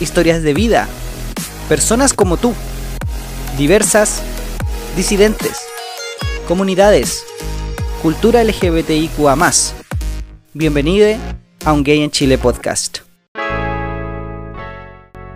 historias de vida, personas como tú, diversas, disidentes, comunidades, cultura LGBTIQA. Bienvenido a un Gay en Chile podcast.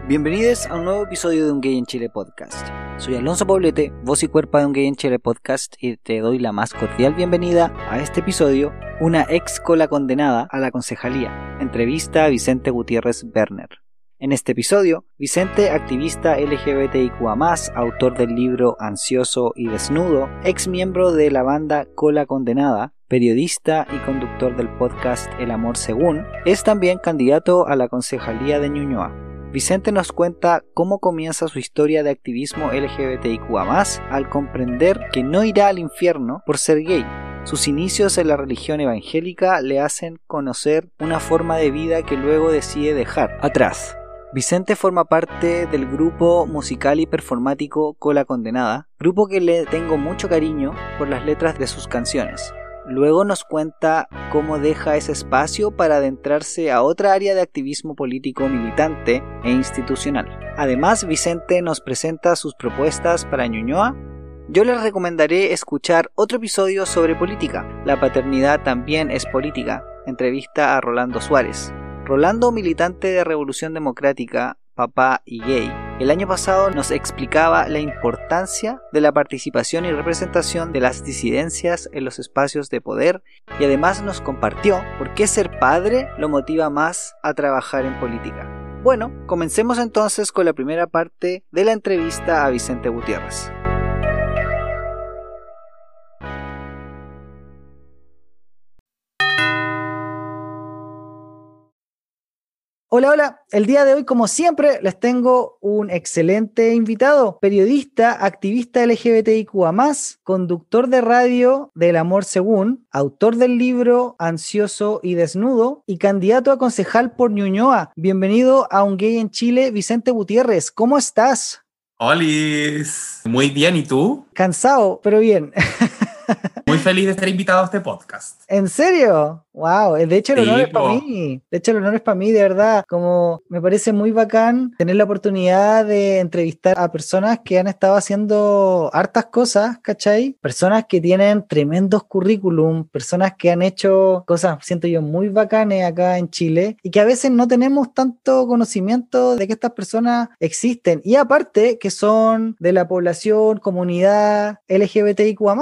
Bienvenidos a un nuevo episodio de Un Gay en Chile podcast. Soy Alonso Poblete, voz y cuerpo de Un Gay en Chile podcast y te doy la más cordial bienvenida a este episodio, una ex cola condenada a la concejalía. Entrevista a Vicente Gutiérrez Werner. En este episodio, Vicente, activista LGBTIQA, autor del libro Ansioso y Desnudo, ex miembro de la banda Cola Condenada, periodista y conductor del podcast El Amor Según, es también candidato a la concejalía de Ñuñoa. Vicente nos cuenta cómo comienza su historia de activismo LGBTIQA, al comprender que no irá al infierno por ser gay, sus inicios en la religión evangélica le hacen conocer una forma de vida que luego decide dejar atrás. Vicente forma parte del grupo musical y performático Cola Condenada, grupo que le tengo mucho cariño por las letras de sus canciones. Luego nos cuenta cómo deja ese espacio para adentrarse a otra área de activismo político militante e institucional. Además, Vicente nos presenta sus propuestas para Ñuñoa. Yo les recomendaré escuchar otro episodio sobre política. La paternidad también es política. Entrevista a Rolando Suárez. Rolando, militante de Revolución Democrática, papá y gay, el año pasado nos explicaba la importancia de la participación y representación de las disidencias en los espacios de poder y además nos compartió por qué ser padre lo motiva más a trabajar en política. Bueno, comencemos entonces con la primera parte de la entrevista a Vicente Gutiérrez. Hola, hola. El día de hoy, como siempre, les tengo un excelente invitado, periodista, activista LGBTIQA, conductor de radio del Amor Según, autor del libro Ansioso y Desnudo y candidato a concejal por Ñuñoa. Bienvenido a Un Gay en Chile, Vicente Gutiérrez. ¿Cómo estás? Hola, muy bien. ¿Y tú? Cansado, pero bien. Muy feliz de estar invitado a este podcast. ¿En serio? Wow, de hecho el honor es para mí. De hecho el honor es para mí, de verdad. Como me parece muy bacán tener la oportunidad de entrevistar a personas que han estado haciendo hartas cosas, ¿cachai? Personas que tienen tremendos currículum, personas que han hecho cosas, siento yo, muy bacanes acá en Chile y que a veces no tenemos tanto conocimiento de que estas personas existen. Y aparte que son de la población, comunidad LGBTIQA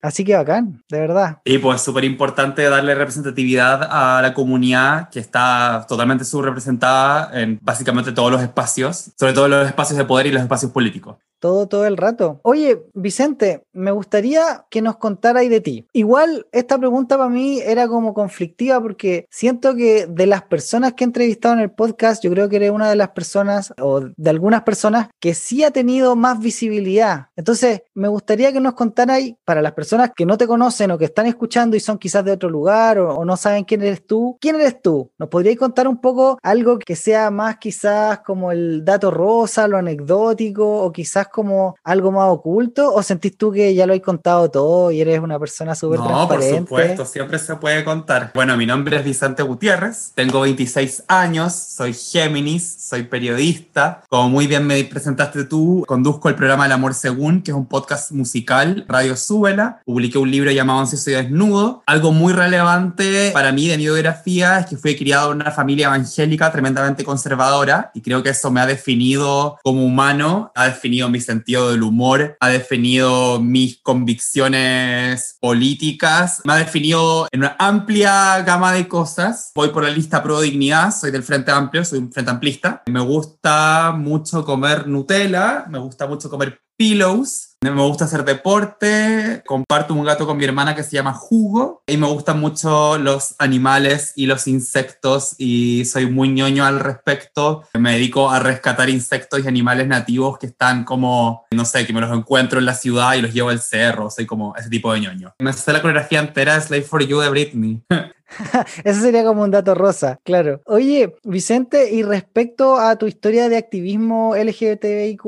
Así que bacán, de verdad. Y pues súper importante darle representatividad a la comunidad que está totalmente subrepresentada en básicamente todos los espacios, sobre todo los espacios de poder y los espacios políticos todo, todo el rato. Oye, Vicente, me gustaría que nos contarais de ti. Igual esta pregunta para mí era como conflictiva porque siento que de las personas que he entrevistado en el podcast, yo creo que eres una de las personas o de algunas personas que sí ha tenido más visibilidad. Entonces, me gustaría que nos contarais para las personas que no te conocen o que están escuchando y son quizás de otro lugar o, no saben quién eres tú, ¿quién eres tú? ¿Nos podríais contar un poco algo que sea más quizás como el dato rosa, lo anecdótico o quizás como algo más oculto o sentís tú que ya lo has contado todo y eres una persona súper transparente? No, por supuesto, siempre se puede contar. Bueno, mi nombre es Vicente Gutiérrez, tengo 26 años, soy Géminis, soy periodista. Como muy bien me presentaste tú, conduzco el programa El Amor Según, que es un podcast musical, Radio Súbela. Publiqué un libro llamado Ansioso y Desnudo. Algo muy relevante para mí de mi biografía es que fui criado en una familia evangélica tremendamente conservadora y creo que eso me ha definido como humano, ha definido mi sentido del humor, ha definido mis convicciones políticas, me ha definido en una amplia gama de cosas. Voy por la lista Pro Dignidad, soy del Frente Amplio, soy un Frente Amplista. Me gusta mucho comer Nutella, me gusta mucho comer pillows, Me gusta hacer deporte, comparto un gato con mi hermana que se llama Jugo y me gustan mucho los animales y los insectos y soy muy ñoño al respecto. Me dedico a rescatar insectos y animales nativos que están como, no sé, que me los encuentro en la ciudad y los llevo al cerro, soy como ese tipo de ñoño. Me sé la coreografía entera de Slave for You de Britney. Eso sería como un dato rosa, claro. Oye, Vicente, y respecto a tu historia de activismo LGBTIQ,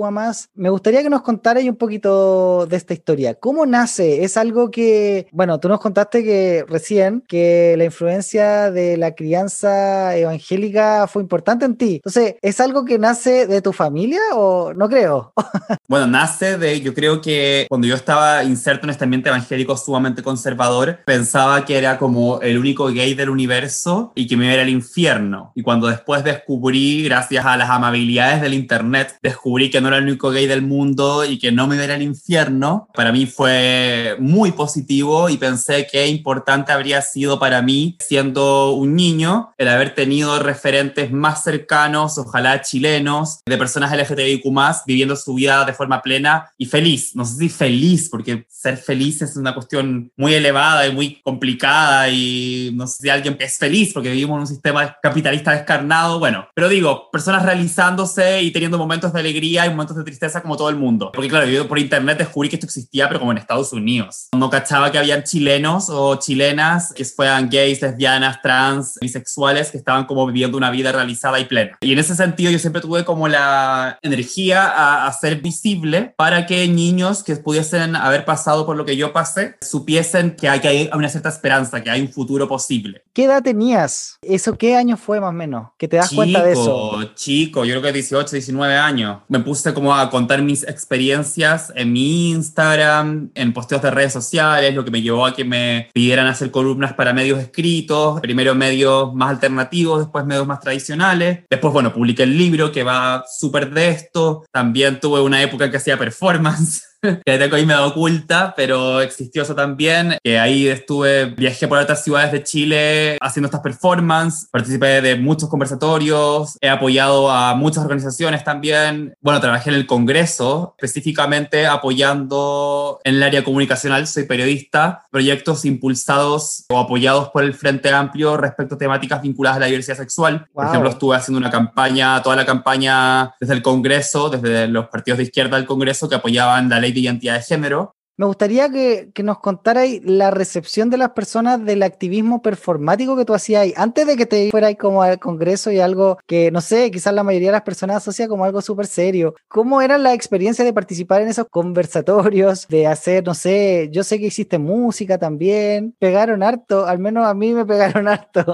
me gustaría que nos contaras un poquito de esta historia. ¿Cómo nace? Es algo que, bueno, tú nos contaste que recién que la influencia de la crianza evangélica fue importante en ti. Entonces, ¿es algo que nace de tu familia o no creo? bueno, nace de, yo creo que cuando yo estaba inserto en este ambiente evangélico sumamente conservador, pensaba que era como el único gay del universo y que me iba al infierno. Y cuando después descubrí, gracias a las amabilidades del internet, descubrí que no era el único gay del mundo y que no me iba al infierno, para mí fue muy positivo y pensé que importante habría sido para mí, siendo un niño, el haber tenido referentes más cercanos, ojalá chilenos, de personas LGTBIQ viviendo su vida de forma plena y feliz. No sé si feliz, porque ser feliz es una cuestión muy elevada y muy complicada y no sé si alguien es feliz porque vivimos en un sistema capitalista descarnado, bueno, pero digo, personas realizándose y teniendo momentos de alegría y momentos de tristeza como todo el mundo. Porque claro, yo por internet descubrí que esto existía, pero como en Estados Unidos. No cachaba que habían chilenos o chilenas que fueran gays, lesbianas, trans, bisexuales, que estaban como viviendo una vida realizada y plena. Y en ese sentido yo siempre tuve como la energía a, a ser visible para que niños que pudiesen haber pasado por lo que yo pasé supiesen que hay, que hay una cierta esperanza, que hay un futuro posible ¿Qué edad tenías? ¿Eso qué año fue más o menos? ¿Que te das cuenta de eso? Chico, yo creo que 18, 19 años. Me puse como a contar mis experiencias en mi Instagram, en posteos de redes sociales, lo que me llevó a que me pidieran hacer columnas para medios escritos, primero medios más alternativos, después medios más tradicionales. Después, bueno, publiqué el libro que va súper de esto. También tuve una época que hacía performance. que tengo ahí medio oculta, pero existió eso también, que ahí estuve, viajé por otras ciudades de Chile haciendo estas performances, participé de muchos conversatorios, he apoyado a muchas organizaciones también, bueno, trabajé en el Congreso, específicamente apoyando en el área comunicacional, soy periodista, proyectos impulsados o apoyados por el Frente Amplio respecto a temáticas vinculadas a la diversidad sexual. Por ejemplo, estuve haciendo una campaña, toda la campaña desde el Congreso, desde los partidos de izquierda del Congreso que apoyaban la ley de identidad de género. Me gustaría que, que nos contarais la recepción de las personas del activismo performático que tú hacías ahí, antes de que te fueras como al Congreso y algo que, no sé, quizás la mayoría de las personas asocia como algo súper serio. ¿Cómo era la experiencia de participar en esos conversatorios, de hacer, no sé, yo sé que hiciste música también, pegaron harto, al menos a mí me pegaron harto.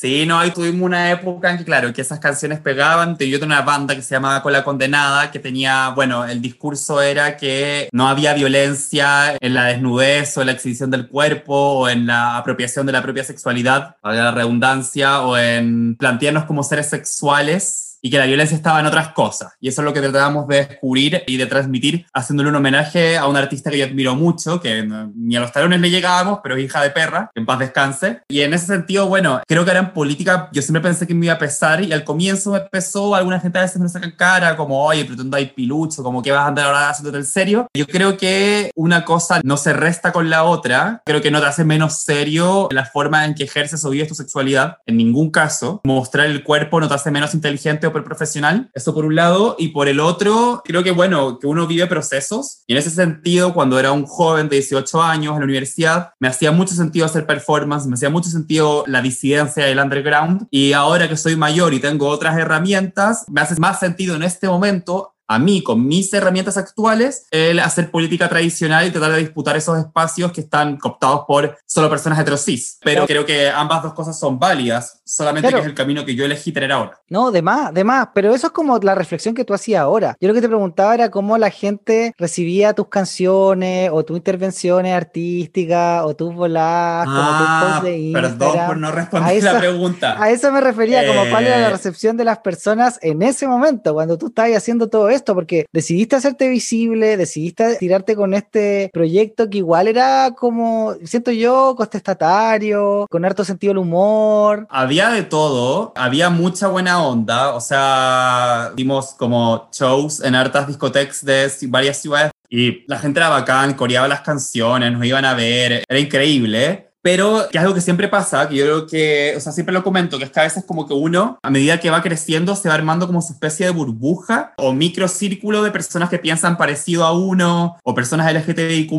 Sí, no, ahí tuvimos una época en que, claro, que esas canciones pegaban. Yo tenía una banda que se llamaba Con la Condenada, que tenía, bueno, el discurso era que no había violencia en la desnudez o en la exhibición del cuerpo o en la apropiación de la propia sexualidad, a la redundancia, o en plantearnos como seres sexuales y que la violencia estaba en otras cosas. Y eso es lo que tratábamos de descubrir y de transmitir, haciéndole un homenaje a una artista que yo admiro mucho, que ni a los talones le llegábamos, pero es hija de perra, que en paz descanse. Y en ese sentido, bueno, creo que era en política, yo siempre pensé que me iba a pesar y al comienzo me pesó, alguna gente a veces me sacan cara, como, oye, pero tú hay pilucho, como que vas a andar ahora haciéndote el serio. Yo creo que una cosa no se resta con la otra, creo que no te hace menos serio la forma en que ejerces o vives tu sexualidad, en ningún caso. Mostrar el cuerpo no te hace menos inteligente profesional, eso por un lado, y por el otro, creo que bueno, que uno vive procesos, y en ese sentido, cuando era un joven de 18 años en la universidad, me hacía mucho sentido hacer performance, me hacía mucho sentido la disidencia del underground, y ahora que soy mayor y tengo otras herramientas, me hace más sentido en este momento a mí, con mis herramientas actuales, el hacer política tradicional y tratar de disputar esos espacios que están cooptados por solo personas heterosis. Pero creo que ambas dos cosas son válidas, solamente que es el camino que yo elegí tener ahora. No, de más, de más, pero eso es como la reflexión que tú hacías ahora. Yo lo que te preguntaba era cómo la gente recibía tus canciones o tus intervenciones artísticas o tus voladas, como tus ah, posts de Instagram. Perdón por no responder la pregunta. A eso me refería, como cuál era la eh. recepción de las personas en ese momento, cuando tú estabas haciendo todo esto porque decidiste hacerte visible, decidiste tirarte con este proyecto que igual era como, siento yo, contestatario, con harto sentido del humor. Había de todo, había mucha buena onda, o sea, dimos como shows en hartas discotecas de varias ciudades y la gente era bacán, coreaba las canciones, nos iban a ver, era increíble. Pero que es algo que siempre pasa, que yo creo que, o sea, siempre lo comento, que es que a veces como que uno, a medida que va creciendo, se va armando como su especie de burbuja o microcírculo de personas que piensan parecido a uno o personas LGTBIQ+.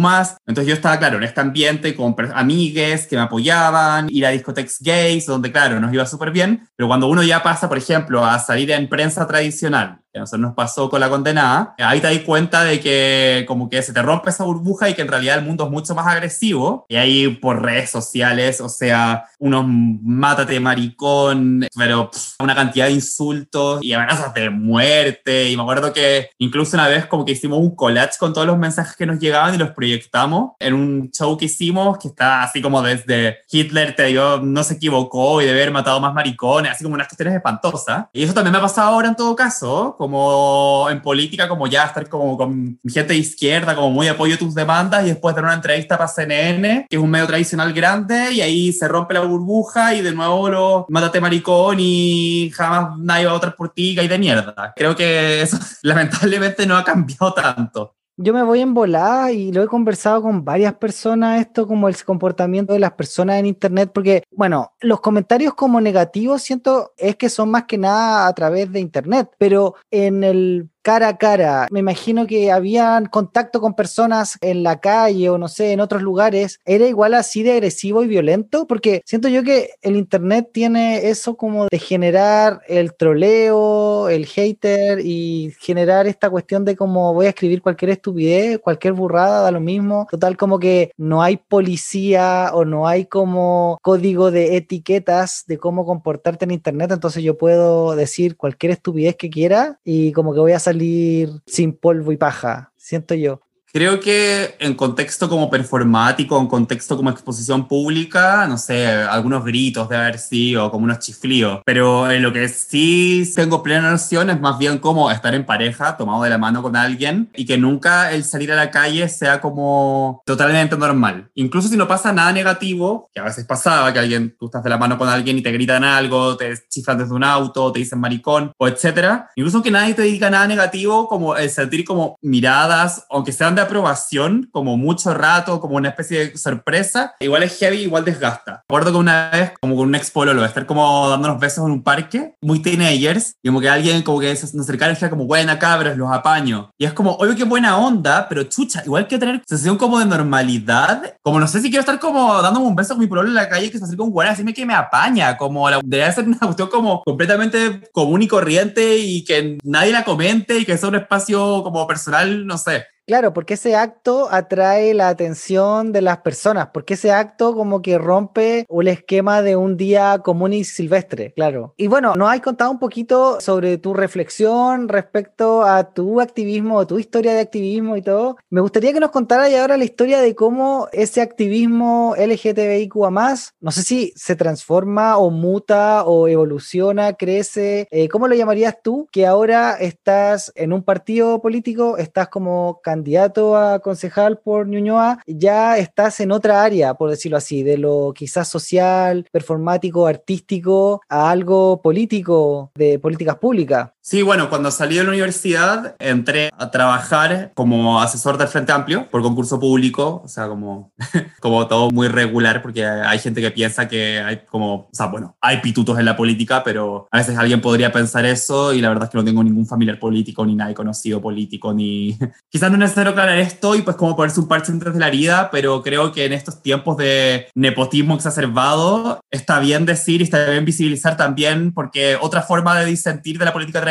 Entonces yo estaba, claro, en este ambiente con amigues que me apoyaban, ir a discotecas gays, donde, claro, nos iba súper bien. Pero cuando uno ya pasa, por ejemplo, a salir en prensa tradicional, que a nosotros nos pasó con la condenada, ahí te das cuenta de que como que se te rompe esa burbuja y que en realidad el mundo es mucho más agresivo. Y ahí por redes sociales, o sea, unos mátate maricón, pero una cantidad de insultos y amenazas de muerte. Y me acuerdo que incluso una vez como que hicimos un collage con todos los mensajes que nos llegaban y los proyectamos en un show que hicimos que está así como desde Hitler te dio, no se equivocó y de haber matado más maricones, así como unas cuestiones espantosas. Y eso también me ha pasado ahora en todo caso como en política, como ya estar como con gente de izquierda, como muy apoyo a tus demandas y después dar una entrevista para CNN, que es un medio tradicional grande, y ahí se rompe la burbuja y de nuevo lo mátate maricón y jamás nadie va a votar por ti, y de mierda. Creo que eso lamentablemente no ha cambiado tanto yo me voy en volada y lo he conversado con varias personas, esto como el comportamiento de las personas en Internet, porque, bueno, los comentarios como negativos siento es que son más que nada a través de Internet, pero en el cara a cara. Me imagino que habían contacto con personas en la calle o no sé, en otros lugares. ¿Era igual así de agresivo y violento? Porque siento yo que el Internet tiene eso como de generar el troleo, el hater y generar esta cuestión de como voy a escribir cualquier estupidez, cualquier burrada, da lo mismo. Total, como que no hay policía o no hay como código de etiquetas de cómo comportarte en Internet. Entonces yo puedo decir cualquier estupidez que quiera y como que voy a salir sin polvo y paja, siento yo. Creo que en contexto como performático, en contexto como exposición pública, no sé, algunos gritos de haber sido, como unos chiflíos. Pero en lo que sí tengo plena noción es más bien como estar en pareja, tomado de la mano con alguien, y que nunca el salir a la calle sea como totalmente normal. Incluso si no pasa nada negativo, que a veces pasaba, que alguien, tú estás de la mano con alguien y te gritan algo, te chiflan desde un auto, te dicen maricón, o etcétera. Incluso que nadie te diga nada negativo, como el sentir como miradas, aunque sean de aprobación, como mucho rato, como una especie de sorpresa, igual es heavy, igual desgasta. Recuerdo que una vez, como con un ex pololo, estar como dándonos besos en un parque, muy teenagers, y como que alguien como que nos acercara y decía como, buena cabros, los apaño. Y es como, oye, qué buena onda, pero chucha, igual que tener sensación como de normalidad, como no sé si quiero estar como dándome un beso con mi pololo en la calle que se acerca un güey a decirme que me apaña, como la, debería ser una cuestión como completamente común y corriente y que nadie la comente y que es un espacio como personal, no sé. Claro, porque ese acto atrae la atención de las personas, porque ese acto como que rompe el esquema de un día común y silvestre, claro. Y bueno, nos has contado un poquito sobre tu reflexión respecto a tu activismo, tu historia de activismo y todo. Me gustaría que nos contaras ahora la historia de cómo ese activismo LGTBIQA+, no sé si se transforma o muta o evoluciona, crece, eh, ¿cómo lo llamarías tú? Que ahora estás en un partido político, estás como candidato candidato a concejal por Ñuñoa, ya estás en otra área, por decirlo así, de lo quizás social, performático, artístico, a algo político, de políticas públicas. Sí, bueno, cuando salí de la universidad entré a trabajar como asesor del Frente Amplio por concurso público, o sea, como, como todo muy regular, porque hay gente que piensa que hay como, o sea, bueno, hay pitutos en la política, pero a veces alguien podría pensar eso y la verdad es que no tengo ningún familiar político, ni nadie conocido político, ni... Quizás no es necesario aclarar esto y pues como ponerse un parche entre de la herida, pero creo que en estos tiempos de nepotismo exacerbado está bien decir y está bien visibilizar también, porque otra forma de disentir de la política tradicional.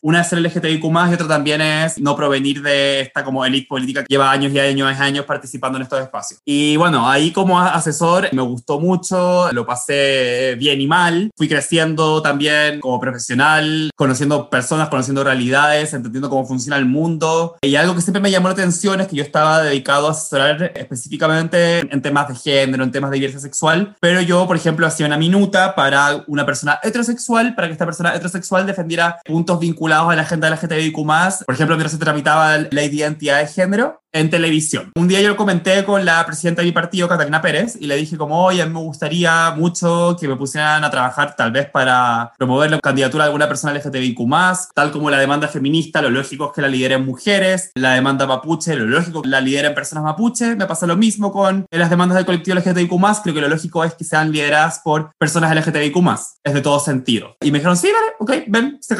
Una es el LGTBIQ+, y otra también es no provenir de esta como élite política que lleva años y años y años participando en estos espacios. Y bueno, ahí como asesor me gustó mucho, lo pasé bien y mal. Fui creciendo también como profesional, conociendo personas, conociendo realidades, entendiendo cómo funciona el mundo. Y algo que siempre me llamó la atención es que yo estaba dedicado a asesorar específicamente en temas de género, en temas de diversidad sexual, pero yo, por ejemplo, hacía una minuta para una persona heterosexual, para que esta persona heterosexual defendiera puntos vinculados a la agenda de la LGTBIQ+, por ejemplo, mientras se tramitaba la identidad de género, en televisión. Un día yo lo comenté con la presidenta de mi partido, Catalina Pérez, y le dije como, oye, a mí me gustaría mucho que me pusieran a trabajar tal vez para promover la candidatura de alguna persona LGTBIQ+, tal como la demanda feminista, lo lógico es que la lideren mujeres, la demanda mapuche, lo lógico es que la lideren personas mapuche, me pasa lo mismo con las demandas del colectivo LGTBIQ+, creo que lo lógico es que sean lideradas por personas LGTBIQ+, es de todo sentido. Y me dijeron, sí, vale, ok, ven, este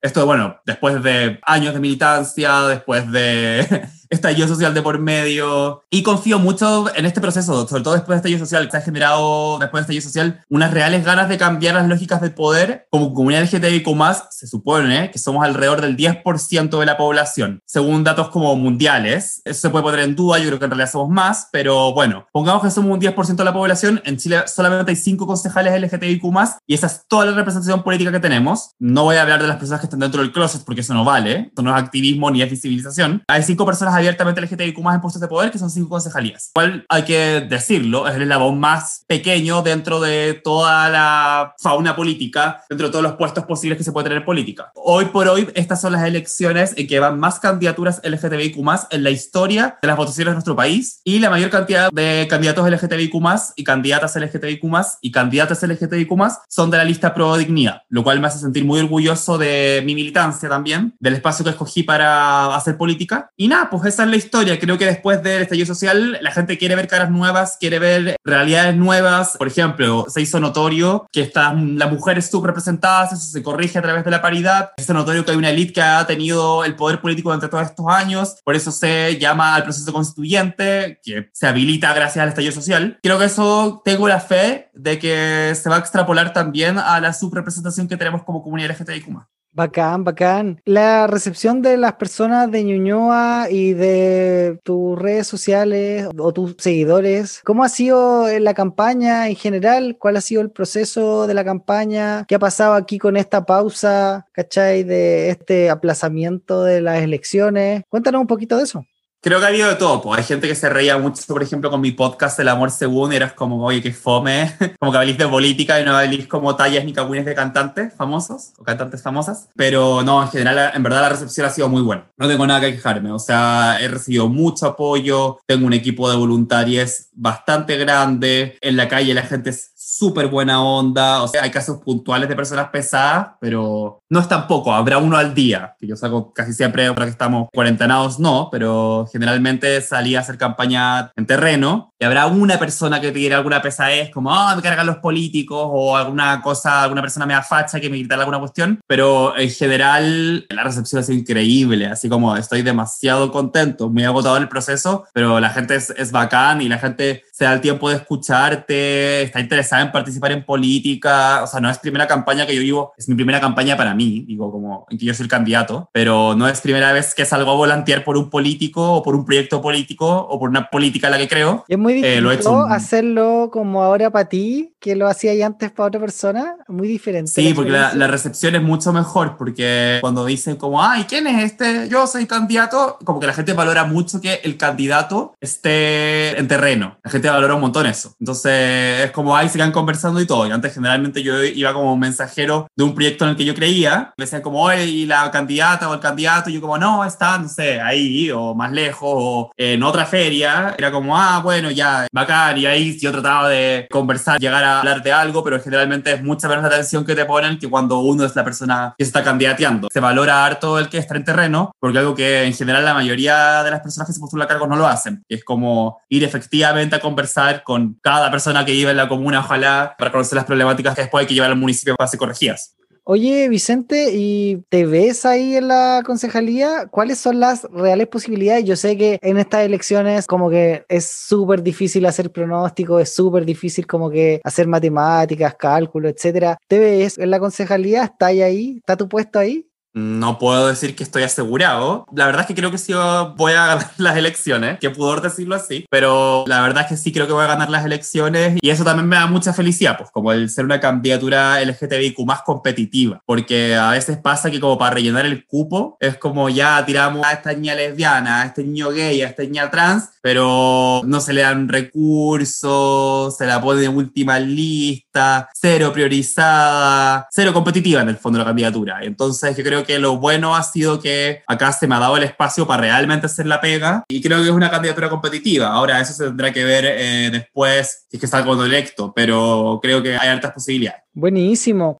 Esto, bueno, después de años de militancia, después de estallido social de por medio. Y confío mucho en este proceso, sobre todo después de estallido social, que se ha generado después de estallido social unas reales ganas de cambiar las lógicas del poder. Como comunidad LGTBIQ, se supone que somos alrededor del 10% de la población, según datos como mundiales. Eso se puede poner en duda, yo creo que en realidad somos más, pero bueno, pongamos que somos un 10% de la población. En Chile solamente hay 5 concejales LGTBIQ, y esa es toda la representación política que tenemos. No voy a hablar de las personas que están dentro del closet porque eso no vale, eso no es activismo ni es visibilización. Hay 5 personas abiertamente LGTBIQ más en puestos de poder, que son cinco concejalías. Cual hay que decirlo, es el eslabón más pequeño dentro de toda la fauna política, dentro de todos los puestos posibles que se puede tener en política. Hoy por hoy, estas son las elecciones en que van más candidaturas LGTBIQ más en la historia de las votaciones de nuestro país y la mayor cantidad de candidatos LGTBIQ más y candidatas LGTBIQ más y candidatas LGTBIQ más son de la lista Pro Dignidad, lo cual me hace sentir muy orgulloso de mi militancia también, del espacio que escogí para hacer política. Y nada, pues esa es la historia. Creo que después del estallido social, la gente quiere ver caras nuevas, quiere ver realidades nuevas. Por ejemplo, se hizo notorio que están las mujeres subrepresentadas, eso se corrige a través de la paridad. Se hizo notorio que hay una élite que ha tenido el poder político durante todos estos años, por eso se llama al proceso constituyente, que se habilita gracias al estallido social. Creo que eso tengo la fe de que se va a extrapolar también a la subrepresentación que tenemos como comunidad LGTBIQ+. Bacán, bacán. La recepción de las personas de Ñuñoa y de tus redes sociales o tus seguidores, ¿cómo ha sido la campaña en general? ¿Cuál ha sido el proceso de la campaña? ¿Qué ha pasado aquí con esta pausa, cachai, de este aplazamiento de las elecciones? Cuéntanos un poquito de eso. Creo que ha habido de todo. Pues. Hay gente que se reía mucho, por ejemplo, con mi podcast El Amor Según, eras como, oye, qué fome, como que hablís de política y no hablís como tallas ni capunes de cantantes famosos o cantantes famosas. Pero no, en general, en verdad la recepción ha sido muy buena. No tengo nada que quejarme. O sea, he recibido mucho apoyo, tengo un equipo de voluntarios bastante grande. En la calle la gente súper buena onda. O sea, hay casos puntuales de personas pesadas, pero no es tampoco. Habrá uno al día, que yo saco casi siempre para que estamos cuarentenados, no, pero generalmente salía a hacer campaña en terreno y habrá una persona que te diera alguna pesadez, como, oh, me cargan los políticos, o alguna cosa, alguna persona me afacha que me grita alguna cuestión, pero en general la recepción ha sido increíble, así como estoy demasiado contento, muy agotado el proceso, pero la gente es, es bacán y la gente se da el tiempo de escucharte, está interesada en participar en política, o sea, no es primera campaña que yo vivo, es mi primera campaña para mí, digo, como en que yo soy el candidato, pero no es primera vez que salgo a volantear por un político o por un proyecto político o por una política en la que creo. Es muy eh, difícil hacerlo como ahora para ti, que lo hacía antes para otra persona, muy diferente. Sí, porque la, la, recepción es mucho mejor, porque cuando dicen como, ay, ¿quién es este? Yo soy candidato, como que la gente valora mucho que el candidato esté en terreno. La gente valora un montón eso. Entonces es como, ahí se quedan conversando y todo. Y antes generalmente yo iba como mensajero de un proyecto en el que yo creía. Me decían como, oye, y la candidata o el candidato, y yo como, no, está, no sé, ahí o más lejos o en otra feria, era como, ah, bueno, ya, bacán, y ahí yo trataba de conversar, llegar a hablar de algo, pero generalmente es mucha menos la atención que te ponen que cuando uno es la persona que se está candidateando. Se valora harto el que está en terreno, porque algo que en general la mayoría de las personas que se postulan a cargos no lo hacen, es como ir efectivamente a conversar con cada persona que vive en la comuna, ojalá, para conocer las problemáticas que después hay que llevar al municipio para ser corregidas. Oye, Vicente, ¿y te ves ahí en la concejalía? ¿Cuáles son las reales posibilidades? Yo sé que en estas elecciones como que es súper difícil hacer pronóstico, es súper difícil como que hacer matemáticas, cálculo, etcétera. ¿Te ves en la concejalía? ¿Está ahí? ¿Está tu puesto ahí? No puedo decir que estoy asegurado. La verdad es que creo que sí voy a ganar las elecciones, que pudo decirlo así, pero la verdad es que sí creo que voy a ganar las elecciones y eso también me da mucha felicidad, pues como el ser una candidatura LGTBIQ más competitiva, porque a veces pasa que como para rellenar el cupo es como ya tiramos a esta niña lesbiana, a este niño gay, a esta niña trans, pero no se le dan recursos, se la pone en última lista, cero priorizada, cero competitiva en el fondo de la candidatura. Entonces yo creo que lo bueno ha sido que acá se me ha dado el espacio para realmente hacer la pega y creo que es una candidatura competitiva. Ahora, eso se tendrá que ver eh, después si es que salgo electo, pero creo que hay altas posibilidades. Buenísimo.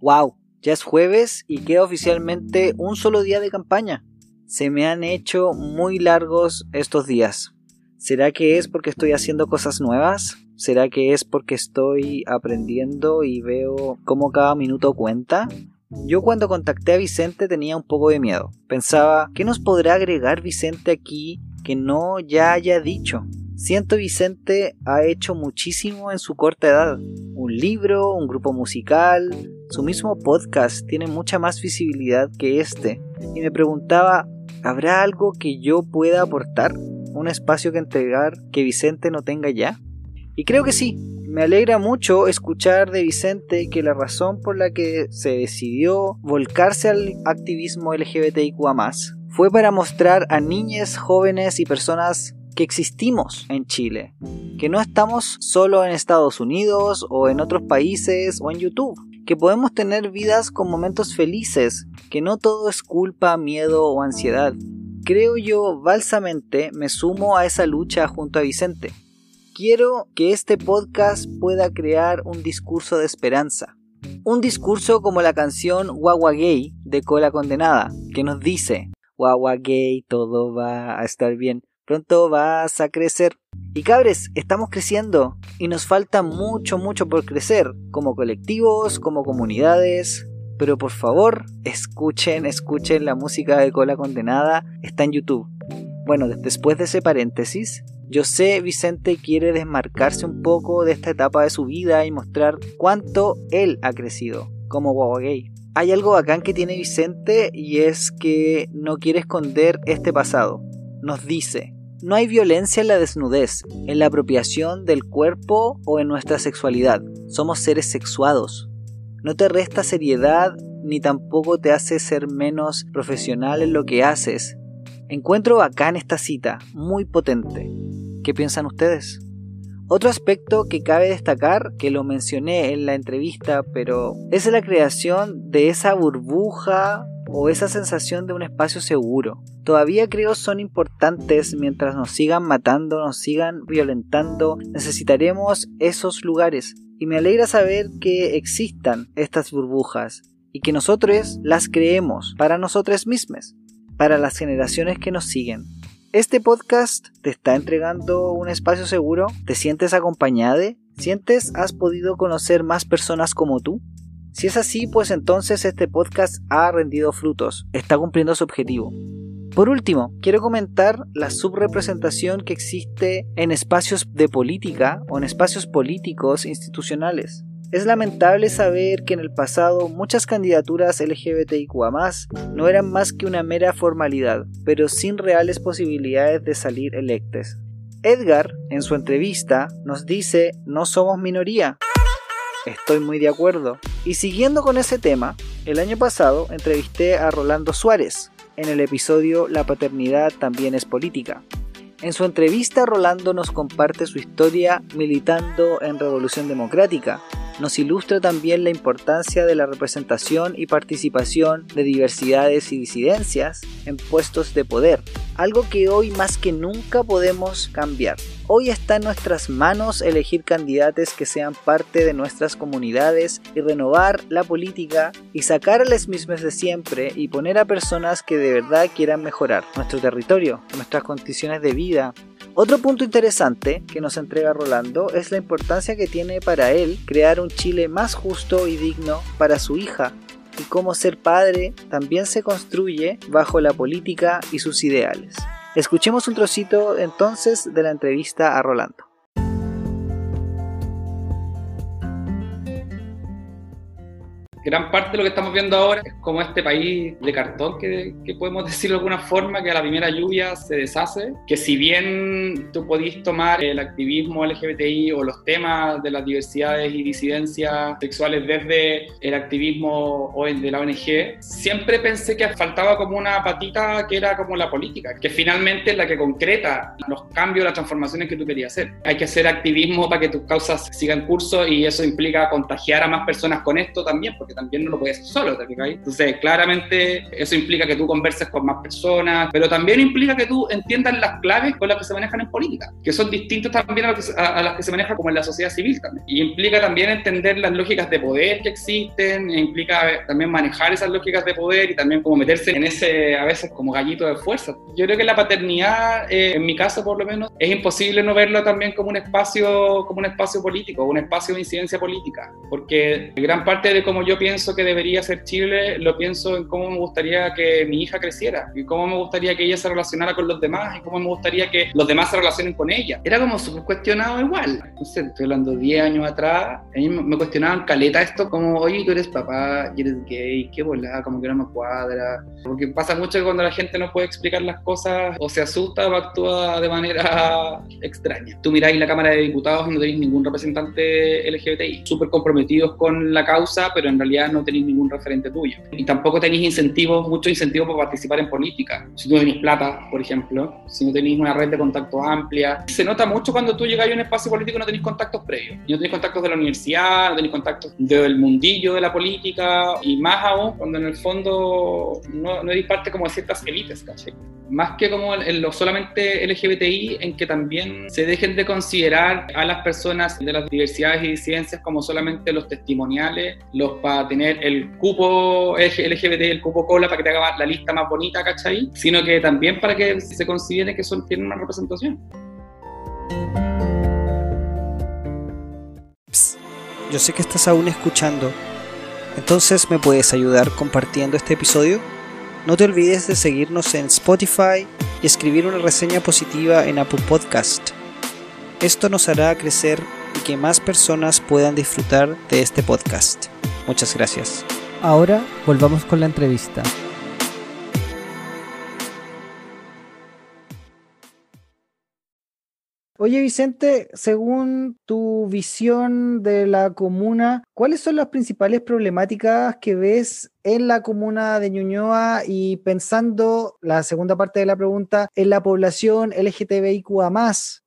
Wow, ya es jueves y queda oficialmente un solo día de campaña. Se me han hecho muy largos estos días. ¿Será que es porque estoy haciendo cosas nuevas? ¿Será que es porque estoy aprendiendo y veo cómo cada minuto cuenta? Yo cuando contacté a Vicente tenía un poco de miedo. Pensaba, ¿qué nos podrá agregar Vicente aquí que no ya haya dicho? Siento Vicente ha hecho muchísimo en su corta edad. Un libro, un grupo musical, su mismo podcast tiene mucha más visibilidad que este. Y me preguntaba, ¿habrá algo que yo pueda aportar? ¿Un espacio que entregar que Vicente no tenga ya? Y creo que sí, me alegra mucho escuchar de Vicente que la razón por la que se decidió volcarse al activismo LGBTIQA fue para mostrar a niñas, jóvenes y personas que existimos en Chile, que no estamos solo en Estados Unidos o en otros países o en YouTube, que podemos tener vidas con momentos felices, que no todo es culpa, miedo o ansiedad. Creo yo balsamente me sumo a esa lucha junto a Vicente quiero que este podcast pueda crear un discurso de esperanza. Un discurso como la canción Guagua Gay de Cola Condenada, que nos dice, Guagua Gay, todo va a estar bien, pronto vas a crecer. Y cabres, estamos creciendo y nos falta mucho, mucho por crecer, como colectivos, como comunidades. Pero por favor, escuchen, escuchen la música de Cola Condenada, está en YouTube. Bueno, después de ese paréntesis, yo sé Vicente quiere desmarcarse un poco de esta etapa de su vida y mostrar cuánto él ha crecido como guagua gay. Hay algo bacán que tiene Vicente y es que no quiere esconder este pasado. Nos dice, no hay violencia en la desnudez, en la apropiación del cuerpo o en nuestra sexualidad. Somos seres sexuados. No te resta seriedad ni tampoco te hace ser menos profesional en lo que haces. Encuentro bacán esta cita, muy potente. ¿Qué piensan ustedes? Otro aspecto que cabe destacar, que lo mencioné en la entrevista, pero es la creación de esa burbuja o esa sensación de un espacio seguro. Todavía creo son importantes mientras nos sigan matando, nos sigan violentando, necesitaremos esos lugares. Y me alegra saber que existan estas burbujas y que nosotros las creemos para nosotros mismos, para las generaciones que nos siguen. Este podcast te está entregando un espacio seguro, te sientes acompañado, sientes has podido conocer más personas como tú. Si es así, pues entonces este podcast ha rendido frutos, está cumpliendo su objetivo. Por último, quiero comentar la subrepresentación que existe en espacios de política o en espacios políticos institucionales. Es lamentable saber que en el pasado muchas candidaturas LGBTIQA no eran más que una mera formalidad, pero sin reales posibilidades de salir electes. Edgar, en su entrevista, nos dice, no somos minoría. Estoy muy de acuerdo. Y siguiendo con ese tema, el año pasado entrevisté a Rolando Suárez en el episodio La paternidad también es política. En su entrevista, Rolando nos comparte su historia militando en Revolución Democrática, nos ilustra también la importancia de la representación y participación de diversidades y disidencias en puestos de poder, algo que hoy más que nunca podemos cambiar. Hoy está en nuestras manos elegir candidatos que sean parte de nuestras comunidades y renovar la política y sacar a las mismas de siempre y poner a personas que de verdad quieran mejorar nuestro territorio, nuestras condiciones de vida, otro punto interesante que nos entrega Rolando es la importancia que tiene para él crear un Chile más justo y digno para su hija, y cómo ser padre también se construye bajo la política y sus ideales. Escuchemos un trocito entonces de la entrevista a Rolando. Gran parte de lo que estamos viendo ahora es como este país de cartón, que, que podemos decirlo de alguna forma, que a la primera lluvia se deshace, que si bien tú podís tomar el activismo LGBTI o los temas de las diversidades y disidencias sexuales desde el activismo o el de la ONG, siempre pensé que faltaba como una patita que era como la política, que finalmente es la que concreta los cambios, las transformaciones que tú querías hacer. Hay que hacer activismo para que tus causas sigan curso y eso implica contagiar a más personas con esto también, porque también no lo puedes hacer solo, ¿te Entonces, claramente eso implica que tú converses con más personas, pero también implica que tú entiendas las claves con las que se manejan en política, que son distintas también a, las que se manejan como en la sociedad civil también. Y implica también entender las lógicas de poder que existen, e implica también manejar esas lógicas de poder y también como meterse en ese, a veces, como gallito de fuerza. Yo creo que la paternidad, eh, en mi caso por lo menos, es imposible no verlo también como un espacio, como un espacio político, un espacio de incidencia política, porque gran parte de cómo yo pienso que debería ser Chile, lo pienso en cómo me gustaría que mi hija creciera y cómo me gustaría que ella se relacionara con los demás y cómo me gustaría que los demás se relacionen con ella. Era como súper cuestionado igual. Sé, estoy hablando 10 años atrás, a mí me cuestionaban caleta esto como, oye, tú eres papá y eres gay, qué volada, como que no me cuadra. Porque pasa mucho que cuando la gente no puede explicar las cosas o se asusta o actúa de manera extraña. Tú miráis la Cámara de Diputados y no tenéis ningún representante LGBTI, súper comprometidos con la causa, pero en realidad no tenéis ningún referente tuyo. Y tampoco tenéis incentivos, muchos incentivos para participar en política. Si tú tenéis plata, por ejemplo, si no tenéis una red de contactos amplia, se nota mucho cuando tú llegas a un espacio político y no tenéis contactos previos. Y no tenéis contactos de la universidad, no tenéis contactos del mundillo de la política, y más aún cuando en el fondo no, no eres parte como de ciertas élites, ¿cachai? Más que como en lo solamente LGBTI, en que también se dejen de considerar a las personas de las diversidades y disidencias como solamente los testimoniales, los para tener el cupo LGBT, el cupo cola, para que te haga la lista más bonita, ¿cachai? Sino que también para que se considere que son, tienen una representación. yo sé que estás aún escuchando, entonces me puedes ayudar compartiendo este episodio. No te olvides de seguirnos en Spotify y escribir una reseña positiva en Apple Podcast. Esto nos hará crecer y que más personas puedan disfrutar de este podcast. Muchas gracias. Ahora volvamos con la entrevista. Oye Vicente, según tu visión de la comuna, ¿cuáles son las principales problemáticas que ves en la comuna de Ñuñoa y pensando la segunda parte de la pregunta en la población LGTBIQA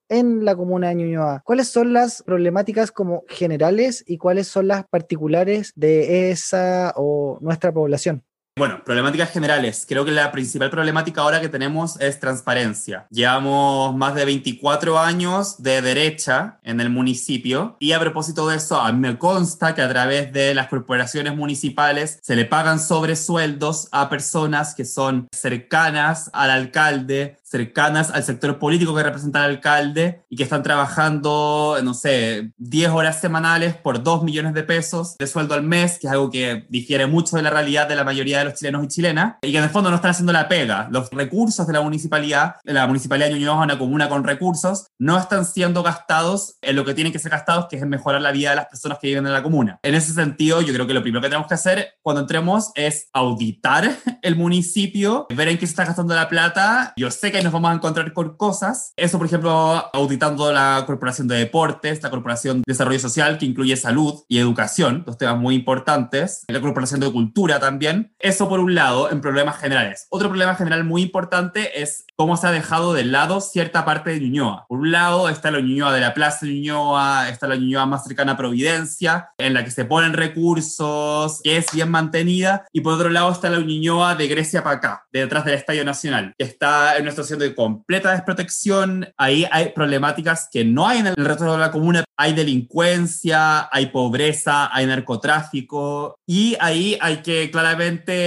en la comuna de Ñuñoa? ¿Cuáles son las problemáticas como generales y cuáles son las particulares de esa o nuestra población? Bueno, problemáticas generales. Creo que la principal problemática ahora que tenemos es transparencia. Llevamos más de 24 años de derecha en el municipio y a propósito de eso, a mí me consta que a través de las corporaciones municipales se le pagan sobresueldos a personas que son cercanas al alcalde, cercanas al sector político que representa al alcalde y que están trabajando, no sé, 10 horas semanales por 2 millones de pesos de sueldo al mes, que es algo que difiere mucho de la realidad de la mayoría de los chilenos y chilenas, y que en el fondo no están haciendo la pega. Los recursos de la municipalidad, de la municipalidad de Ñuñoa es una comuna con recursos, no están siendo gastados en lo que tienen que ser gastados, que es en mejorar la vida de las personas que viven en la comuna. En ese sentido, yo creo que lo primero que tenemos que hacer cuando entremos es auditar el municipio, ver en qué se está gastando la plata. Yo sé que nos vamos a encontrar con cosas. Eso, por ejemplo, auditando la Corporación de Deportes, la Corporación de Desarrollo Social, que incluye salud y educación, dos temas muy importantes. La Corporación de Cultura también. Eso por un lado, en problemas generales. Otro problema general muy importante es cómo se ha dejado de lado cierta parte de Ñuñoa. Por un lado está la Ñuñoa de la Plaza de Ñuñoa, está la Ñuñoa más cercana a Providencia, en la que se ponen recursos, que es bien mantenida, y por otro lado está la Ñuñoa de Grecia para acá, detrás del Estadio Nacional, que está en una situación de completa desprotección. Ahí hay problemáticas que no hay en el resto de la comuna. Hay delincuencia, hay pobreza, hay narcotráfico, y ahí hay que claramente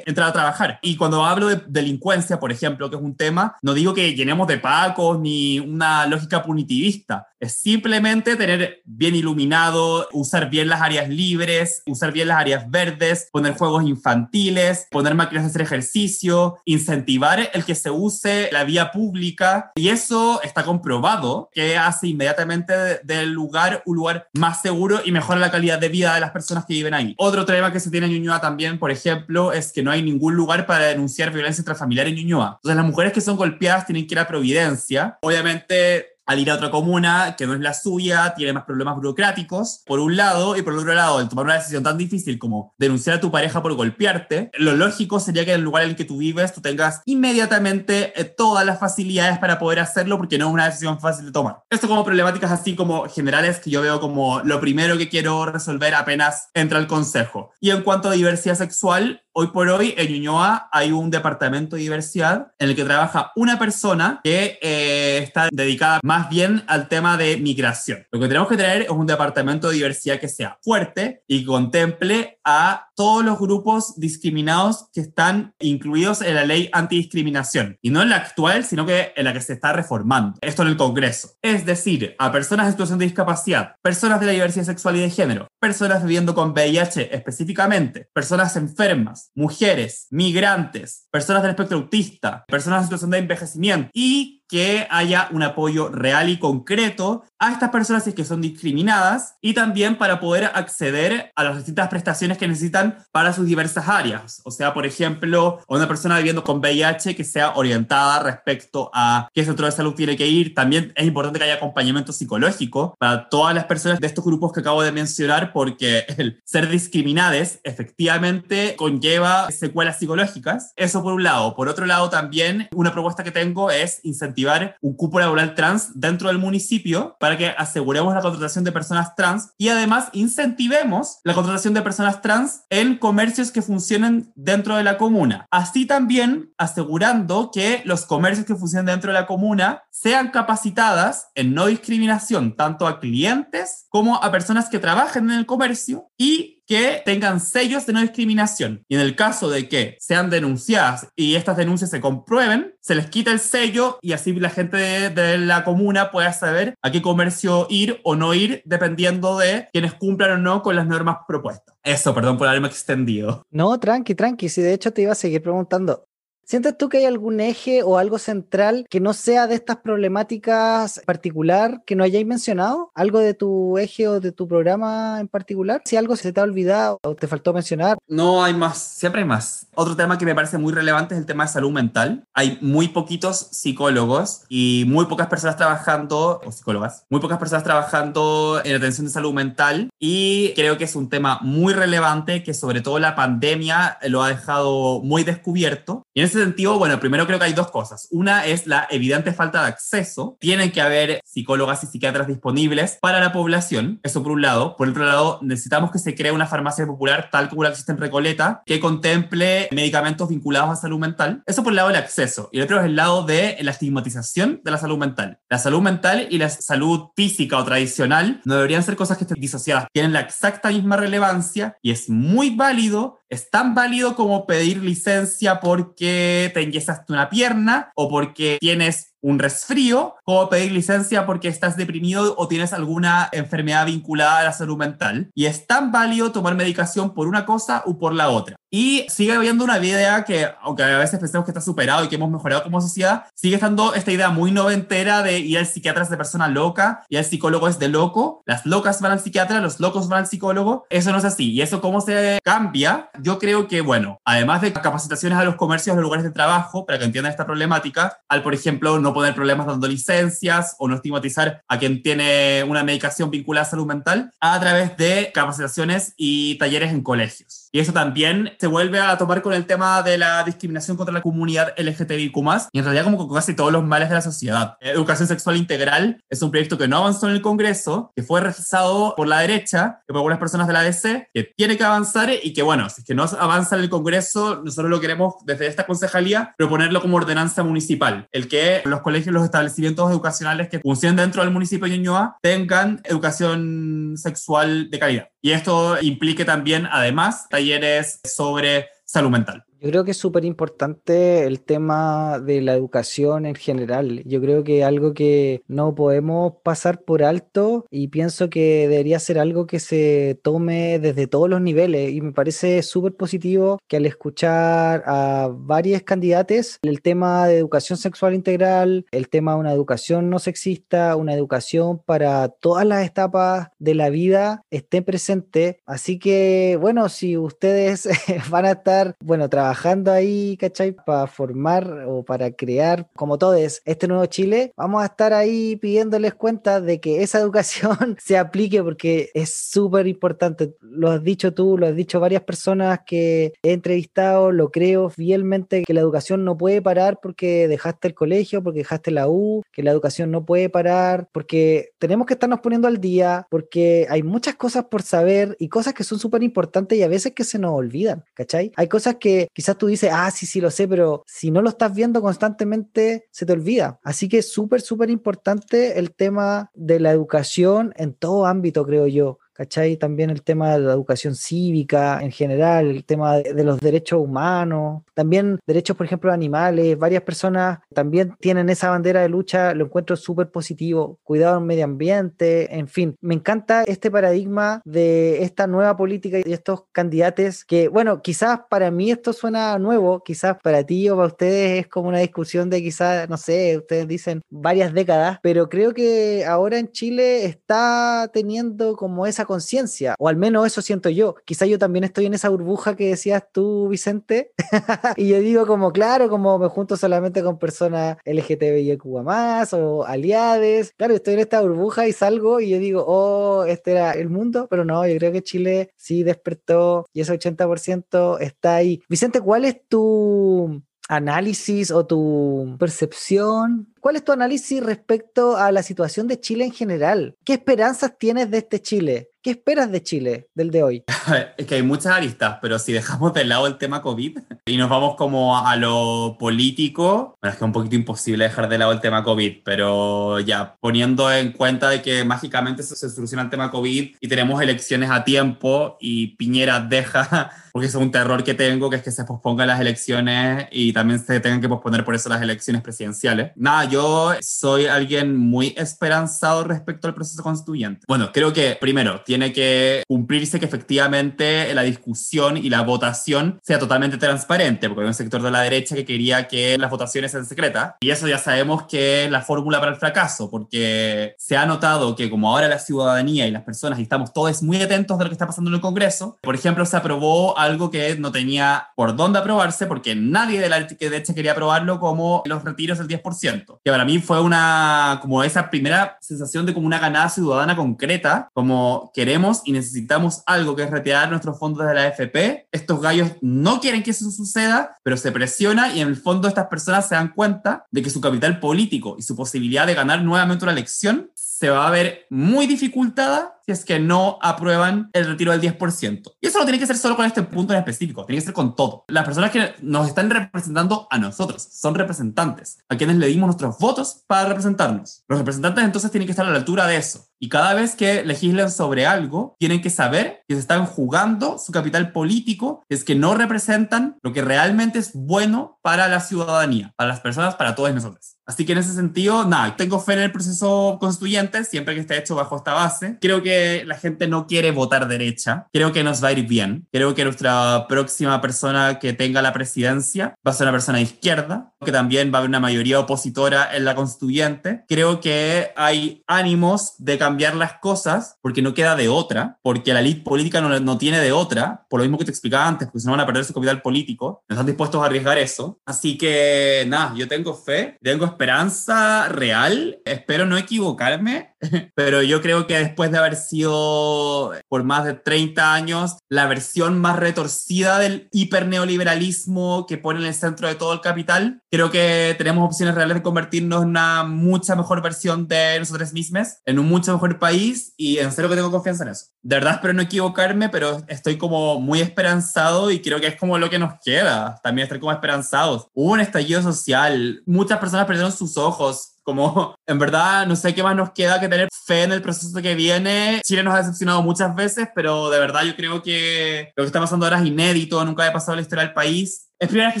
entrar a trabajar. Y cuando hablo de delincuencia, por ejemplo, que es un tema, no digo que llenemos de pacos ni una lógica punitivista. Simplemente tener bien iluminado, usar bien las áreas libres, usar bien las áreas verdes, poner juegos infantiles, poner máquinas de hacer ejercicio, incentivar el que se use la vía pública. Y eso está comprobado que hace inmediatamente del lugar un lugar más seguro y mejora la calidad de vida de las personas que viven ahí. Otro tema que se tiene en Ñuñoa también, por ejemplo, es que no hay ningún lugar para denunciar violencia intrafamiliar en Ñuñoa. Entonces las mujeres que son golpeadas tienen que ir a Providencia. Obviamente al ir a otra comuna que no es la suya, tiene más problemas burocráticos, por un lado, y por el otro lado, el tomar una decisión tan difícil como denunciar a tu pareja por golpearte, lo lógico sería que en el lugar en el que tú vives tú tengas inmediatamente eh, todas las facilidades para poder hacerlo porque no es una decisión fácil de tomar. Esto como problemáticas así como generales que yo veo como lo primero que quiero resolver apenas entra el consejo. Y en cuanto a diversidad sexual, Hoy por hoy en Ñuñoa hay un departamento de diversidad en el que trabaja una persona que eh, está dedicada más bien al tema de migración. Lo que tenemos que tener es un departamento de diversidad que sea fuerte y contemple a todos los grupos discriminados que están incluidos en la ley antidiscriminación. Y no en la actual, sino que en la que se está reformando. Esto en el Congreso. Es decir, a personas en situación de discapacidad, personas de la diversidad sexual y de género, personas viviendo con VIH específicamente, personas enfermas, mujeres, migrantes, personas del espectro autista, personas en situación de envejecimiento y que haya un apoyo real y concreto a estas personas que son discriminadas y también para poder acceder a las distintas prestaciones que necesitan para sus diversas áreas. O sea, por ejemplo, una persona viviendo con VIH que sea orientada respecto a qué centro de salud tiene que ir. También es importante que haya acompañamiento psicológico para todas las personas de estos grupos que acabo de mencionar porque el ser discriminadas efectivamente conlleva secuelas psicológicas. Eso por un lado. Por otro lado, también una propuesta que tengo es incentivar un cupo laboral trans dentro del municipio para que aseguremos la contratación de personas trans y además incentivemos la contratación de personas trans en comercios que funcionen dentro de la comuna. Así también asegurando que los comercios que funcionen dentro de la comuna sean capacitadas en no discriminación tanto a clientes como a personas que trabajen en el comercio y que tengan sellos de no discriminación. Y en el caso de que sean denunciadas y estas denuncias se comprueben, se les quita el sello y así la gente de, la comuna pueda saber a qué comercio ir o no ir dependiendo de quienes cumplan o no con las normas propuestas. Eso, perdón por haberme extendido. No, tranqui, tranqui. Si de hecho te iba a seguir preguntando, ¿Sientes tú que hay algún eje o algo central que no sea de estas problemáticas particular que no hayáis mencionado? ¿Algo de tu eje o de tu programa en particular? Si algo se te ha olvidado o te faltó mencionar. No, hay más, siempre hay más. Otro tema que me parece muy relevante es el tema de salud mental. Hay muy poquitos psicólogos y muy pocas personas trabajando, o psicólogas, muy pocas personas trabajando en atención de salud mental y creo que es un tema muy relevante que sobre todo la pandemia lo ha dejado muy descubierto. Y en sentido, bueno, primero creo que hay dos cosas. Una es la evidente falta de acceso. Tienen que haber psicólogas y psiquiatras disponibles para la población. Eso por un lado. Por otro lado, necesitamos que se cree una farmacia popular tal como la existe en Recoleta, que contemple medicamentos vinculados a salud mental. Eso por el lado del acceso. Y el otro es el lado de la estigmatización de la salud mental. La salud mental y la salud física o tradicional no deberían ser cosas que estén disociadas. Tienen la exacta misma relevancia y es muy válido es tan válido como pedir licencia porque te enyesaste una pierna o porque tienes un resfrío, como pedir licencia porque estás deprimido o tienes alguna enfermedad vinculada a la salud mental. Y es tan válido tomar medicación por una cosa o por la otra. Y sigue habiendo una idea que, aunque a veces pensemos que está superado y que hemos mejorado como sociedad, sigue estando esta idea muy noventera de ir al psiquiatra es de persona loca y al psicólogo es de loco. Las locas van al psiquiatra, los locos van al psicólogo. Eso no es así. ¿Y eso cómo se cambia? Yo creo que, bueno, además de capacitaciones a los comercios, a los lugares de trabajo, para que entiendan esta problemática, al, por ejemplo, no poner problemas dando licencias o no estigmatizar a quien tiene una medicación vinculada a salud mental a través de capacitaciones y talleres en colegios. Y eso también se vuelve a tomar con el tema de la discriminación contra la comunidad LGTBIQ+, y en realidad como con casi todos los males de la sociedad. Educación sexual integral es un proyecto que no avanzó en el Congreso, que fue rechazado por la derecha, que por algunas personas de la DC, que tiene que avanzar y que bueno, si es que no avanza en el Congreso, nosotros lo queremos desde esta concejalía proponerlo como ordenanza municipal, el que los colegios, los establecimientos educacionales que funcionen dentro del municipio de Ñuñoa tengan educación sexual de calidad. Y esto implique también, además, talleres sobre salud mental. Yo creo que es súper importante el tema de la educación en general. Yo creo que algo que no podemos pasar por alto y pienso que debería ser algo que se tome desde todos los niveles. Y me parece súper positivo que al escuchar a varios candidatos, el tema de educación sexual integral, el tema de una educación no sexista, una educación para todas las etapas de la vida esté presente. Así que, bueno, si ustedes van a estar, bueno, trabajando trabajando ahí, ¿cachai? Para formar o para crear, como todos, este nuevo Chile, vamos a estar ahí pidiéndoles cuenta de que esa educación se aplique porque es súper importante. Lo has dicho tú, lo has dicho varias personas que he entrevistado, lo creo fielmente que la educación no puede parar porque dejaste el colegio, porque dejaste la U, que la educación no puede parar, porque tenemos que estarnos poniendo al día, porque hay muchas cosas por saber y cosas que son súper importantes y a veces que se nos olvidan, ¿cachai? Hay cosas que quizás tú dices, ah, sí, sí lo sé, pero si no lo estás viendo constantemente, se te olvida. Así que es súper, súper importante el tema de la educación en todo ámbito, creo yo. ¿Cachai? También el tema de la educación cívica en general, el tema de, los derechos humanos, también derechos, por ejemplo, animales. Varias personas también tienen esa bandera de lucha, lo encuentro súper positivo. Cuidado del medio ambiente, en fin. Me encanta este paradigma de esta nueva política y estos candidatos que, bueno, quizás para mí esto suena nuevo, quizás para ti o para ustedes es como una discusión de quizás, no sé, ustedes dicen varias décadas, pero creo que ahora en Chile está teniendo como esa conciencia, o al menos eso siento yo. Quizá yo también estoy en esa burbuja que decías tú, Vicente, y yo digo como, claro, como me junto solamente con personas LGTBIQ más o aliades. Claro, estoy en esta burbuja y salgo y yo digo, oh, este era el mundo, pero no, yo creo que Chile sí despertó y ese 80% está ahí. Vicente, ¿cuál es tu análisis o tu percepción? ¿Cuál es tu análisis respecto a la situación de Chile en general? ¿Qué esperanzas tienes de este Chile? ¿Qué esperas de Chile, del de hoy? Es que hay muchas aristas, pero si dejamos de lado el tema COVID y nos vamos como a lo político, bueno, es que es un poquito imposible dejar de lado el tema COVID, pero ya, poniendo en cuenta de que mágicamente se, soluciona el tema COVID y tenemos elecciones a tiempo y Piñera deja, porque es un terror que tengo, que es que se pospongan las elecciones y también se tengan que posponer por eso las elecciones presidenciales. Nada, yo soy alguien muy esperanzado respecto al proceso constituyente. Bueno, creo que primero, tiene que cumplirse que efectivamente la discusión y la votación sea totalmente transparente, porque hay un sector de la derecha que quería que las votaciones sean secretas, y eso ya sabemos que es la fórmula para el fracaso, porque se ha notado que como ahora la ciudadanía y las personas estamos todos muy atentos de lo que está pasando en el Congreso, por ejemplo, se aprobó algo que no tenía por dónde aprobarse, porque nadie de la derecha quería aprobarlo como los retiros del 10%, que para mí fue una, como esa primera sensación de como una ganada ciudadana concreta, como que queremos y necesitamos algo que es retirar nuestros fondos de la AFP. Estos gallos no quieren que eso suceda, pero se presiona y en el fondo estas personas se dan cuenta de que su capital político y su posibilidad de ganar nuevamente una elección se va a ver muy dificultada si es que no aprueban el retiro del 10%. Y eso no tiene que ser solo con este punto en específico, tiene que ser con todo. Las personas que nos están representando a nosotros son representantes, a quienes le dimos nuestros votos para representarnos. Los representantes entonces tienen que estar a la altura de eso. Y cada vez que legislen sobre algo, tienen que saber que se están jugando su capital político, es que no representan lo que realmente es bueno para la ciudadanía, para las personas, para todos nosotros. Así que en ese sentido, nada, tengo fe en el proceso constituyente, siempre que esté hecho bajo esta base. Creo que la gente no quiere votar derecha. Creo que nos va a ir bien. Creo que nuestra próxima persona que tenga la presidencia va a ser una persona de izquierda, que también va a haber una mayoría opositora en la constituyente. Creo que hay ánimos de cambiar las cosas porque no queda de otra, porque la elite política no, no tiene de otra, por lo mismo que te explicaba antes, porque no van a perder su capital político, no están dispuestos a arriesgar eso. Así que nada, yo tengo fe, tengo esperanza real, espero no equivocarme, pero yo creo que después de haber sido por más de 30 años la versión más retorcida del hiperneoliberalismo que pone en el centro de todo el capital. Creo que tenemos opciones reales de convertirnos en una mucha mejor versión de nosotros mismos, en un mucho mejor país y en serio que tengo confianza en eso. De verdad espero no equivocarme, pero estoy como muy esperanzado y creo que es como lo que nos queda, también estar como esperanzados. Hubo un estallido social, muchas personas perdieron sus ojos, Como, en verdad, no sé qué más nos queda que tener fe en el proceso que viene. Chile nos ha decepcionado muchas veces, pero de verdad yo creo que lo que está pasando ahora es inédito, nunca había pasado la historia del país. Es primera vez que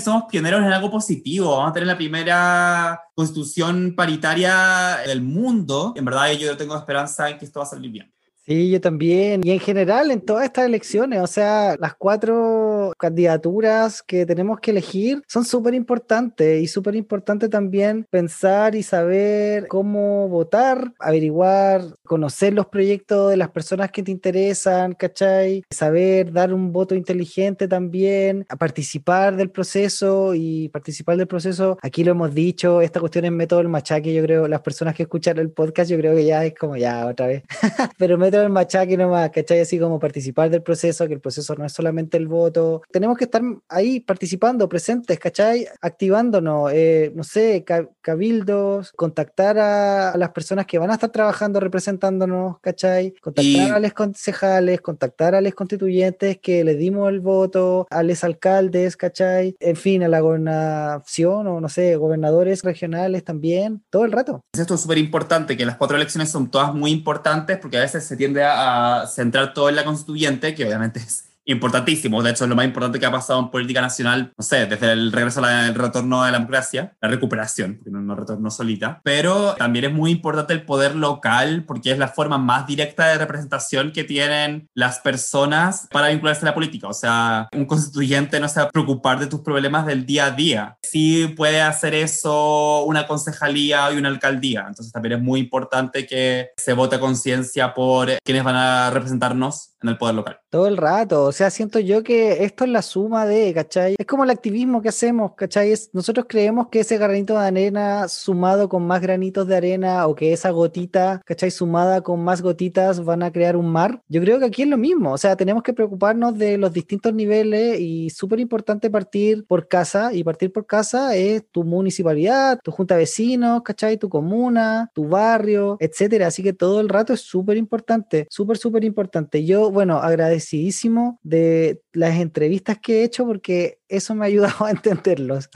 somos pioneros en algo positivo. Vamos a tener la primera constitución paritaria del mundo. En verdad yo tengo esperanza en que esto va a salir bien. Sí, yo también. Y en general, en todas estas elecciones, o sea, las cuatro candidaturas que tenemos que elegir son súper importantes y súper importante también pensar y saber cómo votar, averiguar, conocer los proyectos de las personas que te interesan, ¿cachai? Saber dar un voto inteligente también, a participar del proceso y participar del proceso. Aquí lo hemos dicho, esta cuestión es método del machaque, yo creo, las personas que escuchan el podcast, yo creo que ya es como ya otra vez. Pero método el machaque nomás, ¿cachai? Así como participar del proceso, que el proceso no es solamente el voto. Tenemos que estar ahí participando, presentes, ¿cachai? Activándonos, eh, no sé, cabildos, contactar a, las personas que van a estar trabajando representándonos, ¿cachai? Contactar a los concejales, contactar a los constituyentes que le dimos el voto, a los alcaldes, ¿cachai? En fin, a la gobernación o no sé, gobernadores regionales también, todo el rato. Esto es súper importante, que las cuatro elecciones son todas muy importantes porque a veces se tiende a, centrar todo en la constituyente, que obviamente es importantísimo. De hecho, es lo más importante que ha pasado en política nacional, no sé, desde el regreso al retorno de la democracia, la recuperación, porque no, no retorno solita. Pero también es muy importante el poder local, porque es la forma más directa de representación que tienen las personas para vincularse a la política. O sea, un constituyente no se va a preocupar de tus problemas del día a día. Sí puede hacer eso una concejalía y una alcaldía. Entonces también es muy importante que se vote a conciencia por quienes van a representarnos en el poder local. Todo el rato, o sea, siento yo que esto es la suma de, ¿cachai? Es como el activismo que hacemos, ¿cachai? nosotros creemos que ese granito de arena sumado con más granitos de arena o que esa gotita, ¿cachai? Sumada con más gotitas van a crear un mar. Yo creo que aquí es lo mismo, o sea, tenemos que preocuparnos de los distintos niveles y súper importante partir por casa y partir por casa es tu municipalidad, tu junta de vecinos, ¿cachai? Tu comuna, tu barrio, etcétera. Así que todo el rato es súper importante, súper, súper importante. Yo, bueno, agradecidísimo de las entrevistas que he hecho porque eso me ha ayudado a entenderlos,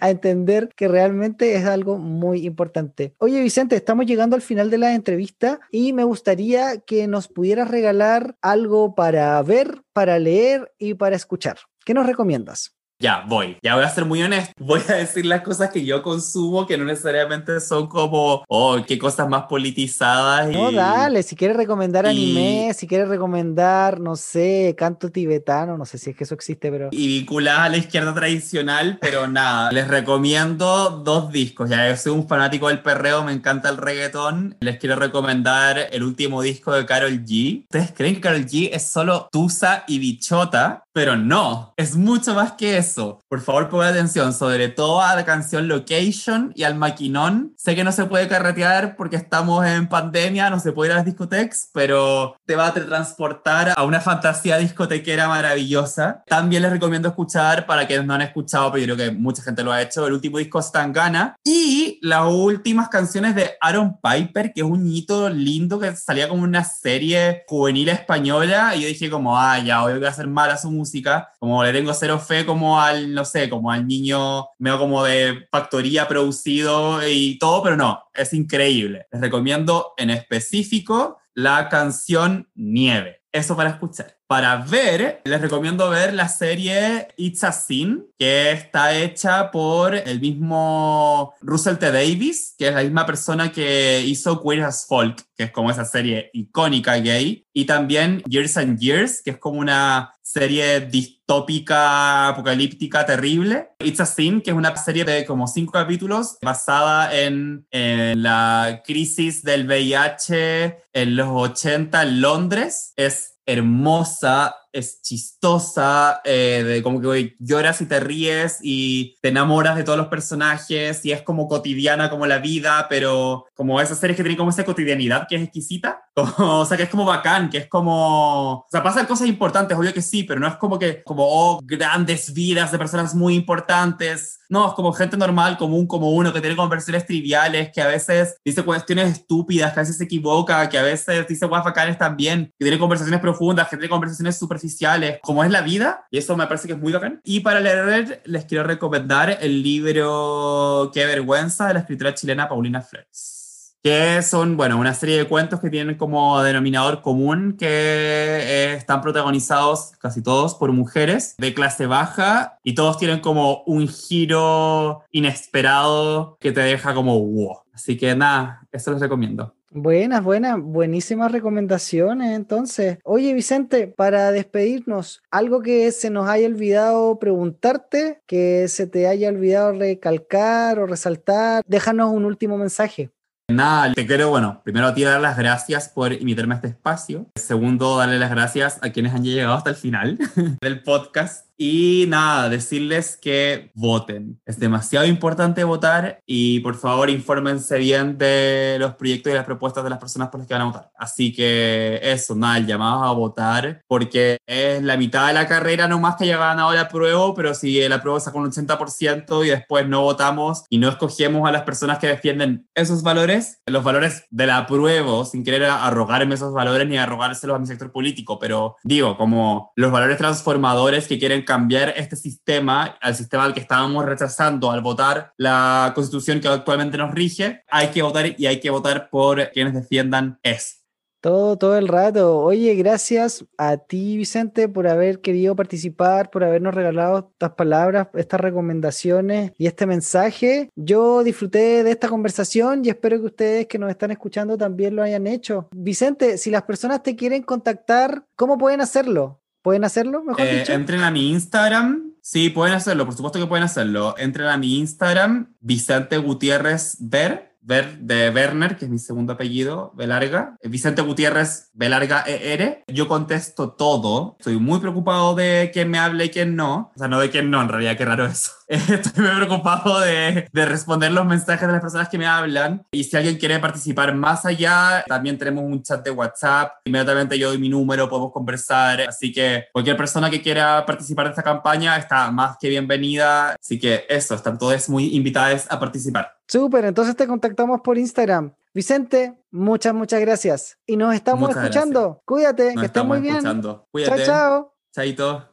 a entender que realmente es algo muy importante. Oye, Vicente, estamos llegando al final de la entrevista y me gustaría que nos pudieras regalar algo para ver, para leer y para escuchar. ¿Qué nos recomiendas? Ya, voy. Ya voy a ser muy honesto. Voy a decir las cosas que yo consumo, que no necesariamente son como, oh, qué cosas más politizadas. No, dale, si quieres recomendar anime, si quieres recomendar, no sé, canto tibetano, no sé si es que eso existe, pero... Y vinculada a la izquierda tradicional, pero nada, les recomiendo dos discos. Ya, yo soy un fanático del perreo, me encanta el reggaetón. Les quiero recomendar el último disco de Carol G. ¿Ustedes creen que Carol G es solo Tusa y Bichota? Pero no, es mucho más que eso por favor, ponga atención, sobre todo a la canción Location y al maquinón. Sé que no se puede carretear porque estamos en pandemia, no se puede ir a las discotecas, pero te va a transportar a una fantasía discotequera maravillosa. También les recomiendo escuchar, para quienes no han escuchado, pero yo creo que mucha gente lo ha hecho, el último disco Stangana y las últimas canciones de Aaron Piper, que es un hito lindo que salía como una serie juvenil española. Y yo dije, como, ah, ya, hoy voy a hacer mal a su música. Como le tengo cero fe, como al, no sé, como al niño medio como de factoría producido y todo, pero no, es increíble. Les recomiendo en específico la canción Nieve. Eso para escuchar. Para ver, les recomiendo ver la serie It's a Sin, que está hecha por el mismo Russell T. Davis, que es la misma persona que hizo Queer as Folk, que es como esa serie icónica gay, y también Years and Years, que es como una serie distópica, apocalíptica, terrible. It's a Sin, que es una serie de como cinco capítulos basada en, en la crisis del VIH en los 80 en Londres. Es hermosa, es chistosa, eh, de como que lloras y te ríes y te enamoras de todos los personajes y es como cotidiana como la vida, pero como esas series que tienen como esa cotidianidad que es exquisita, o sea, que es como bacán, que es como, o sea, pasan cosas importantes, obvio que sí, pero no es como que, como, oh, grandes vidas de personas muy importantes, no, es como gente normal, común, como uno, que tiene conversaciones triviales, que a veces dice cuestiones estúpidas, que a veces se equivoca, que a veces dice guafacanes también, que tiene conversaciones profundas, que tiene conversaciones súper superficiales, como es la vida, y eso me parece que es muy bacán. Y para leer, les quiero recomendar el libro Qué vergüenza de la escritora chilena Paulina Flores que son, bueno, una serie de cuentos que tienen como denominador común que eh, están protagonizados casi todos por mujeres de clase baja y todos tienen como un giro inesperado que te deja como wow. Así que nada, eso les recomiendo. Buenas, buenas, buenísimas recomendaciones. Entonces, oye Vicente, para despedirnos, algo que se nos haya olvidado preguntarte, que se te haya olvidado recalcar o resaltar, déjanos un último mensaje. Nada, te quiero, bueno, primero a ti dar las gracias por invitarme a este espacio. Segundo, darle las gracias a quienes han llegado hasta el final del podcast. Y nada, decirles que voten. Es demasiado importante votar y por favor infórmense bien de los proyectos y las propuestas de las personas por las que van a votar. Así que eso, nada, el llamado a votar porque es la mitad de la carrera nomás que ya ganado la prueba, pero si la prueba saca un 80% y después no votamos y no escogemos a las personas que defienden esos valores, los valores de la prueba, sin querer arrogarme esos valores ni arrogárselos a mi sector político, pero digo, como los valores transformadores que quieren cambiar este sistema, al sistema al que estábamos rechazando al votar la constitución que actualmente nos rige, hay que votar y hay que votar por quienes defiendan eso. Todo, todo el rato. Oye, gracias a ti, Vicente, por haber querido participar, por habernos regalado estas palabras, estas recomendaciones y este mensaje. Yo disfruté de esta conversación y espero que ustedes que nos están escuchando también lo hayan hecho. Vicente, si las personas te quieren contactar, ¿cómo pueden hacerlo? ¿Pueden hacerlo, mejor Eh, dicho? entren a mi Instagram. Sí, pueden hacerlo, por supuesto que pueden hacerlo. Entren a mi Instagram, Vicente Gutiérrez Ver, Ver de Werner, que es mi segundo apellido, Belarga. Vicente Gutiérrez Belarga ER. Yo contesto todo. Estoy muy preocupado de quién me hable y quién no. O sea, no de quién no, en realidad, qué raro eso. Estoy muy preocupado de, de responder los mensajes de las personas que me hablan. Y si alguien quiere participar más allá, también tenemos un chat de WhatsApp. Inmediatamente yo doy mi número, podemos conversar. Así que cualquier persona que quiera participar de esta campaña está más que bienvenida. Así que eso, están todos muy invitadas a participar. Súper, entonces te contactamos por Instagram. Vicente, muchas, muchas gracias. Y nos estamos Muchas escuchando. Cuídate, Nos que estés muy bien. escuchando. Chao, Cuídate. chao. Chaito.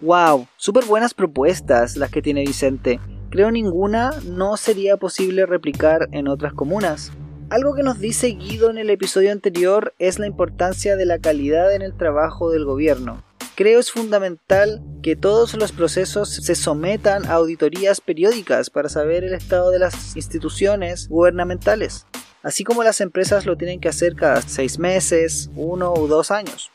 Wow, súper buenas propuestas las que tiene Vicente. Creo ninguna no sería posible replicar en otras comunas. Algo que nos dice Guido en el episodio anterior es la importancia de la calidad en el trabajo del gobierno. Creo es fundamental que todos los procesos se sometan a auditorías periódicas para saber el estado de las instituciones gubernamentales, así como las empresas lo tienen que hacer cada seis meses, uno o dos años.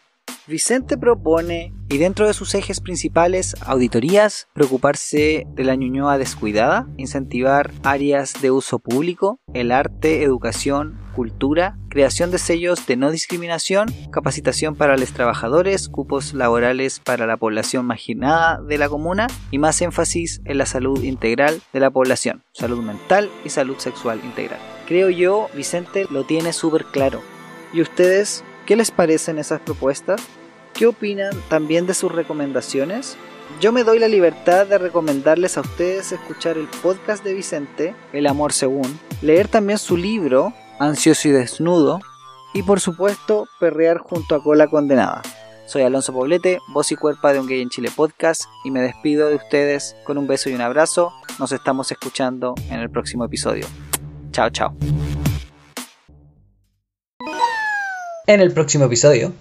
Vicente propone, y dentro de sus ejes principales, auditorías, preocuparse de la ñuñoa descuidada, incentivar áreas de uso público, el arte, educación, cultura, creación de sellos de no discriminación, capacitación para los trabajadores, cupos laborales para la población marginada de la comuna y más énfasis en la salud integral de la población, salud mental y salud sexual integral. Creo yo, Vicente lo tiene súper claro. ¿Y ustedes ¿Qué les parecen esas propuestas? ¿Qué opinan también de sus recomendaciones? Yo me doy la libertad de recomendarles a ustedes escuchar el podcast de Vicente, El Amor Según, leer también su libro, Ansioso y Desnudo, y por supuesto, perrear junto a Cola Condenada. Soy Alonso Poblete, voz y cuerpa de Un Gay en Chile podcast, y me despido de ustedes con un beso y un abrazo. Nos estamos escuchando en el próximo episodio. Chao, chao. En el próximo episodio.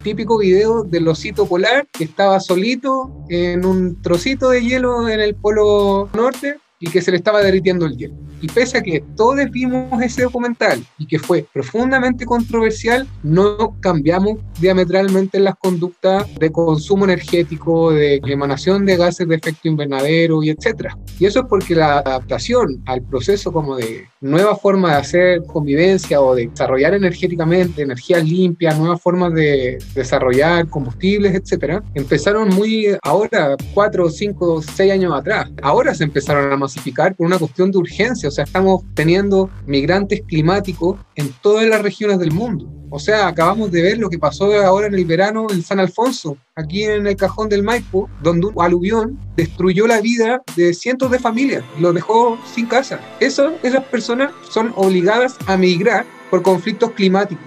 típico video del osito polar que estaba solito en un trocito de hielo en el polo norte y que se le estaba derritiendo el hielo. Y pese a que todos vimos ese documental y que fue profundamente controversial, no cambiamos diametralmente las conductas de consumo energético, de emanación de gases de efecto invernadero y etcétera. Y eso es porque la adaptación al proceso como de nueva forma de hacer convivencia o de desarrollar energéticamente energías limpias, nuevas formas de desarrollar combustibles, etcétera, empezaron muy ahora, cuatro, cinco, seis años atrás. Ahora se empezaron a masificar por una cuestión de urgencia. O sea, estamos teniendo migrantes climáticos en todas las regiones del mundo. O sea, acabamos de ver lo que pasó ahora en el verano en San Alfonso, aquí en el cajón del Maipo, donde un aluvión destruyó la vida de cientos de familias, lo dejó sin casa. Eso, esas personas son obligadas a migrar por conflictos climáticos.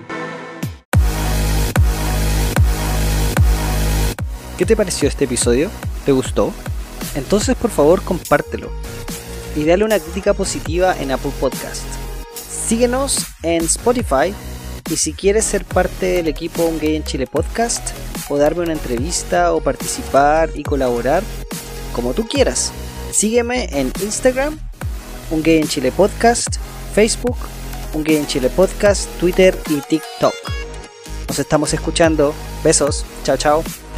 ¿Qué te pareció este episodio? ¿Te gustó? Entonces por favor compártelo y dale una crítica positiva en Apple Podcast. Síguenos en Spotify y si quieres ser parte del equipo Un Gay en Chile Podcast o darme una entrevista o participar y colaborar, como tú quieras, sígueme en Instagram, Un Gay en Chile Podcast, Facebook, Un Gay en Chile Podcast, Twitter y TikTok. Nos estamos escuchando. Besos. Chao, chao.